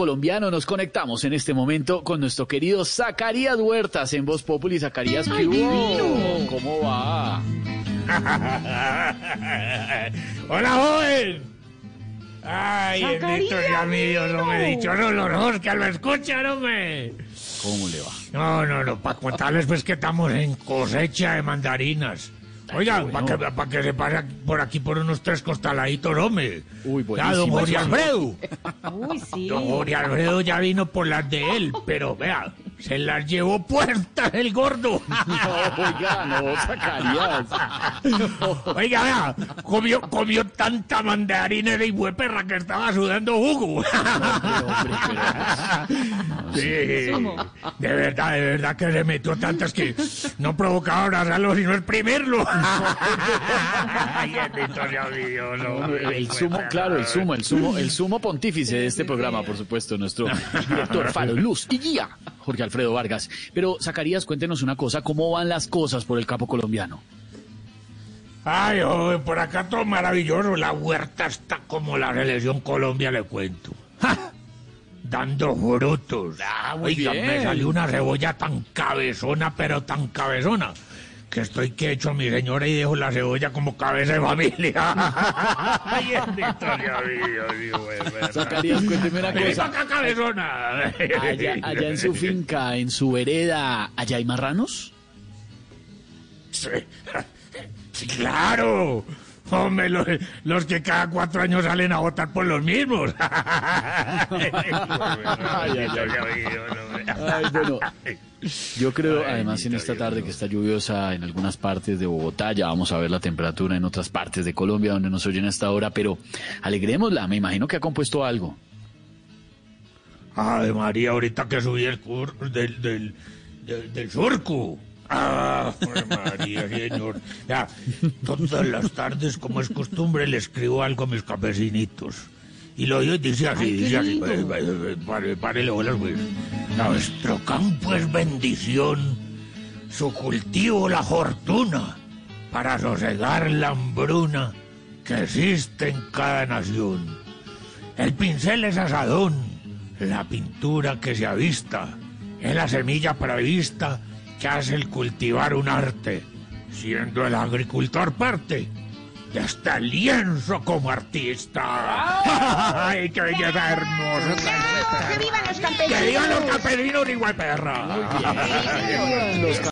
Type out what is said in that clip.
colombiano. Nos conectamos en este momento con nuestro querido Zacarías Huertas en Voz Populi. Zacarías, ¿qué hubo? ¿Cómo va? Hola, joven. Ay, bendito sea mi Dios, no me he dicho no, los dos que lo escuchan, hombre. ¿Cómo le va? No, no, no, para contarles pues que estamos en cosecha de mandarinas. Oiga, para que, pa que se pase por aquí por unos tres costaladitos, hombre. Uy, Ya, don buenísimo. Jorge Alfredo. Uy, sí. Don Jorge Alfredo ya vino por las de él, pero vea, se las llevó puertas el gordo. No, oiga, no, Zacarías. Oiga, vea, comió, comió tanta mandarina de perra que estaba sudando jugo. hombre, Sí, de verdad, de verdad que le metió tantas que no provocaba abrazarlo sino exprimirlo. Ay, bendito sea mi Dios, hombre. El sumo, claro, el sumo, el sumo, el sumo pontífice de este programa, por supuesto, nuestro director Faro, Luz y Guía, Jorge Alfredo Vargas. Pero, Zacarías, cuéntenos una cosa, ¿cómo van las cosas por el capo colombiano? Ay, joven, por acá todo maravilloso. La huerta está como la selección Colombia, le cuento. ¡Ja! Dando frutos. Ah, Oiga, bien. me salió una cebolla tan cabezona, pero tan cabezona, que estoy que echo a mi señora y dejo la cebolla como cabeza de familia. Ay, de verdad. Zacarías, cuénteme una cosa. cabezona. Allá, allá en su finca, en su vereda, ¿allá hay marranos? Sí, sí, claro. Hombre, los, los que cada cuatro años salen a votar por los mismos. Ay, bueno, yo creo, además, en esta tarde que está lluviosa en algunas partes de Bogotá, ya vamos a ver la temperatura en otras partes de Colombia donde nos oyen hasta ahora, pero alegrémosla, me imagino que ha compuesto algo. Ave María, ahorita que subí el cur del, del, del, del surco. Ah, María, señor. Ya, todas las tardes, como es costumbre, le escribo algo a mis campesinitos. Y lo oigo y dice así, Ay, dice así. Pare, párele bolas, güey. Nuestro campo es bendición, su cultivo la fortuna, para sosegar la hambruna que existe en cada nación. El pincel es asadón, la pintura que se avista, es la semilla prevista que hace el cultivar un arte, siendo el agricultor parte y hasta el lienzo como artista. ¡Ay, qué belleza hermosa! ¡Que vivan los ¡Que campesinos! vivan los campesinos de Igualperra! Los